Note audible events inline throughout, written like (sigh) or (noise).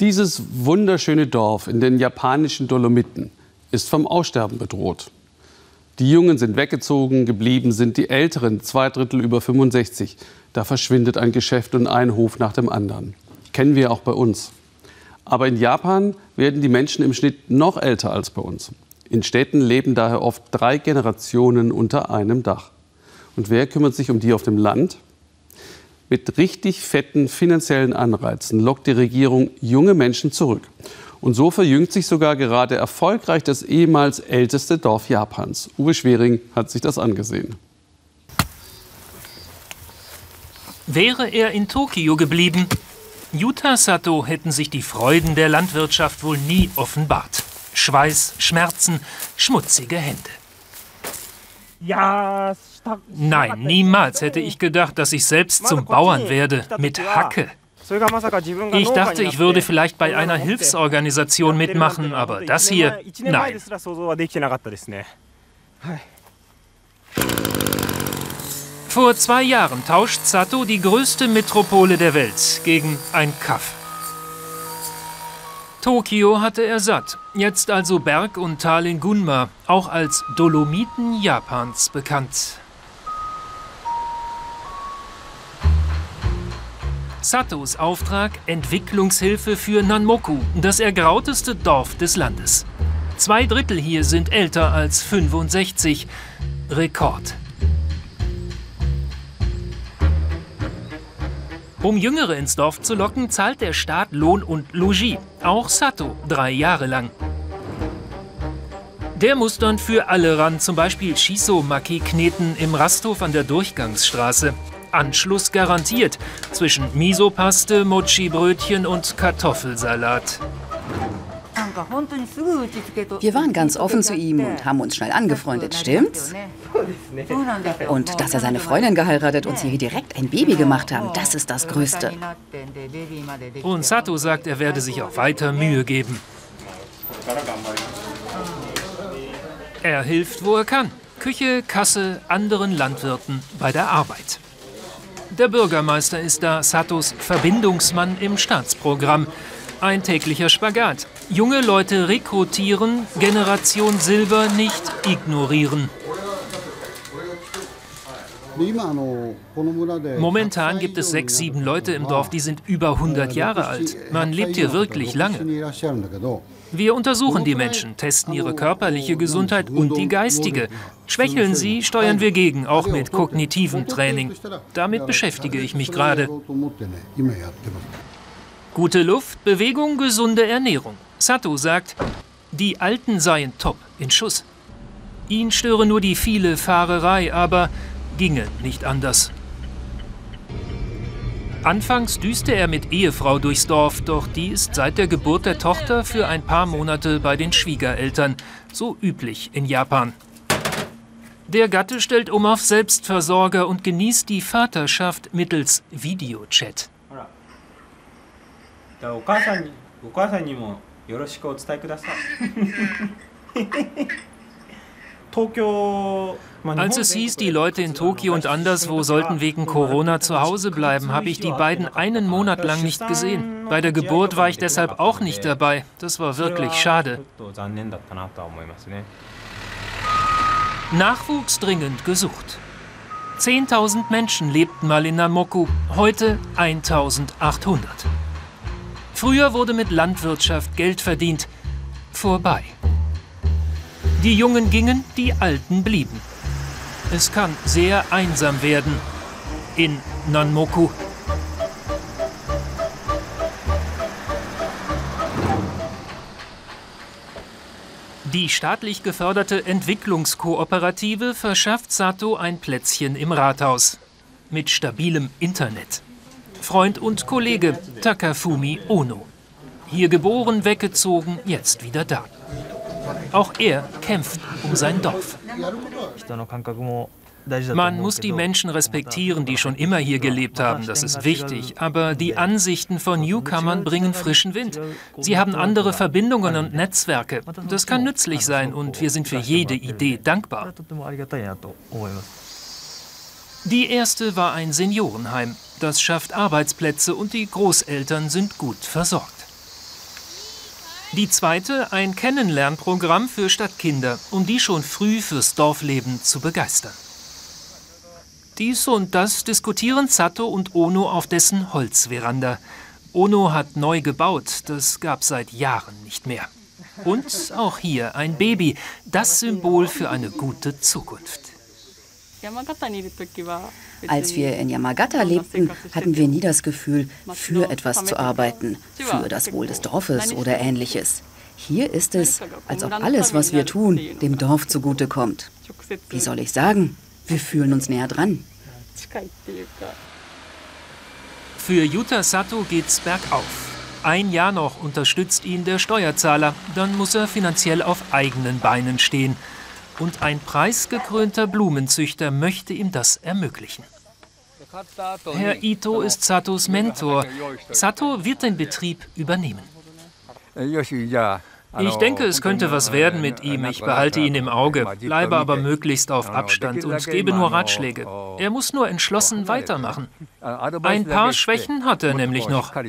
Dieses wunderschöne Dorf in den japanischen Dolomiten ist vom Aussterben bedroht. Die Jungen sind weggezogen, geblieben sind die Älteren, zwei Drittel über 65. Da verschwindet ein Geschäft und ein Hof nach dem anderen. Kennen wir auch bei uns. Aber in Japan werden die Menschen im Schnitt noch älter als bei uns. In Städten leben daher oft drei Generationen unter einem Dach. Und wer kümmert sich um die auf dem Land? Mit richtig fetten finanziellen Anreizen lockt die Regierung junge Menschen zurück. Und so verjüngt sich sogar gerade erfolgreich das ehemals älteste Dorf Japans. Uwe Schwering hat sich das angesehen. Wäre er in Tokio geblieben, Yuta Sato hätten sich die Freuden der Landwirtschaft wohl nie offenbart. Schweiß, Schmerzen, schmutzige Hände. Nein, niemals hätte ich gedacht, dass ich selbst zum Bauern werde, mit Hacke. Ich dachte, ich würde vielleicht bei einer Hilfsorganisation mitmachen, aber das hier, nein. Vor zwei Jahren tauscht Sato die größte Metropole der Welt gegen ein Kaff. Tokio hatte er satt. Jetzt also Berg und Tal in Gunma, auch als Dolomiten Japans bekannt. Satos Auftrag Entwicklungshilfe für Nanmoku, das ergrauteste Dorf des Landes. Zwei Drittel hier sind älter als 65. Rekord. Um Jüngere ins Dorf zu locken, zahlt der Staat Lohn und Logis. Auch Sato drei Jahre lang. Der muss dann für alle ran, zum Beispiel Shiso-Maki kneten im Rasthof an der Durchgangsstraße. Anschluss garantiert zwischen Misopaste, Mochi-Brötchen und Kartoffelsalat. Wir waren ganz offen zu ihm und haben uns schnell angefreundet, stimmt's? Und dass er seine Freundin geheiratet und sie direkt ein Baby gemacht haben, das ist das Größte. Und Sato sagt, er werde sich auch weiter Mühe geben. Er hilft, wo er kann. Küche, Kasse, anderen Landwirten bei der Arbeit. Der Bürgermeister ist da Satos Verbindungsmann im Staatsprogramm. Ein täglicher Spagat. Junge Leute rekrutieren, Generation Silber nicht ignorieren. Momentan gibt es sechs, sieben Leute im Dorf, die sind über 100 Jahre alt. Man lebt hier wirklich lange. Wir untersuchen die Menschen, testen ihre körperliche Gesundheit und die geistige. Schwächeln sie, steuern wir gegen, auch mit kognitivem Training. Damit beschäftige ich mich gerade. Gute Luft, Bewegung, gesunde Ernährung. Sato sagt, die Alten seien top, in Schuss. Ihn störe nur die viele Fahrerei, aber ginge nicht anders. Anfangs düste er mit Ehefrau durchs Dorf, doch die ist seit der Geburt der Tochter für ein paar Monate bei den Schwiegereltern, so üblich in Japan. Der Gatte stellt um auf Selbstversorger und genießt die Vaterschaft mittels Videochat. (laughs) Als es hieß, die Leute in Tokio und anderswo sollten wegen Corona zu Hause bleiben, habe ich die beiden einen Monat lang nicht gesehen. Bei der Geburt war ich deshalb auch nicht dabei. Das war wirklich schade. Nachwuchs dringend gesucht. 10.000 Menschen lebten mal in Namoku, heute 1.800. Früher wurde mit Landwirtschaft Geld verdient. Vorbei. Die Jungen gingen, die Alten blieben. Es kann sehr einsam werden in Nanmoku. Die staatlich geförderte Entwicklungskooperative verschafft Sato ein Plätzchen im Rathaus. Mit stabilem Internet. Freund und Kollege Takafumi Ono. Hier geboren, weggezogen, jetzt wieder da. Auch er kämpft um sein Dorf. Man muss die Menschen respektieren, die schon immer hier gelebt haben, das ist wichtig. Aber die Ansichten von Newcomern bringen frischen Wind. Sie haben andere Verbindungen und Netzwerke. Das kann nützlich sein und wir sind für jede Idee dankbar. Die erste war ein Seniorenheim. Das schafft Arbeitsplätze und die Großeltern sind gut versorgt. Die zweite ein Kennenlernprogramm für Stadtkinder, um die schon früh fürs Dorfleben zu begeistern. Dies und das diskutieren Sato und Ono auf dessen Holzveranda. Ono hat neu gebaut, das gab seit Jahren nicht mehr. Und auch hier ein Baby, das Symbol für eine gute Zukunft. Als wir in Yamagata lebten, hatten wir nie das Gefühl, für etwas zu arbeiten, für das Wohl des Dorfes oder ähnliches. Hier ist es, als ob alles, was wir tun, dem Dorf zugutekommt. Wie soll ich sagen? Wir fühlen uns näher dran. Für Yuta Sato geht's bergauf. Ein Jahr noch unterstützt ihn der Steuerzahler, dann muss er finanziell auf eigenen Beinen stehen. Und ein preisgekrönter Blumenzüchter möchte ihm das ermöglichen. Herr Ito ist Satos Mentor. Sato wird den Betrieb übernehmen. Ich denke, es könnte was werden mit ihm. Ich behalte ihn im Auge, bleibe aber möglichst auf Abstand und gebe nur Ratschläge. Er muss nur entschlossen weitermachen. Ein paar Schwächen hat er nämlich noch. (laughs)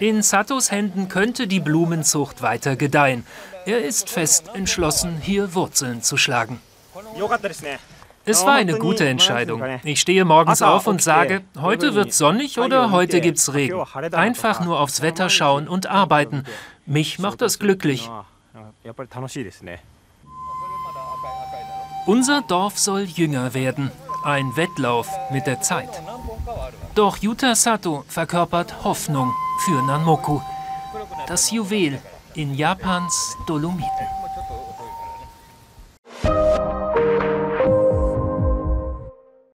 In Satos Händen könnte die Blumenzucht weiter gedeihen. Er ist fest entschlossen, hier Wurzeln zu schlagen. Es war eine gute Entscheidung. Ich stehe morgens auf und sage, heute wird sonnig oder heute gibt's Regen. Einfach nur aufs Wetter schauen und arbeiten. Mich macht das glücklich. Unser Dorf soll jünger werden. Ein Wettlauf mit der Zeit. Doch Yuta Sato verkörpert Hoffnung für Nanmoku, das Juwel in Japans Dolomiten.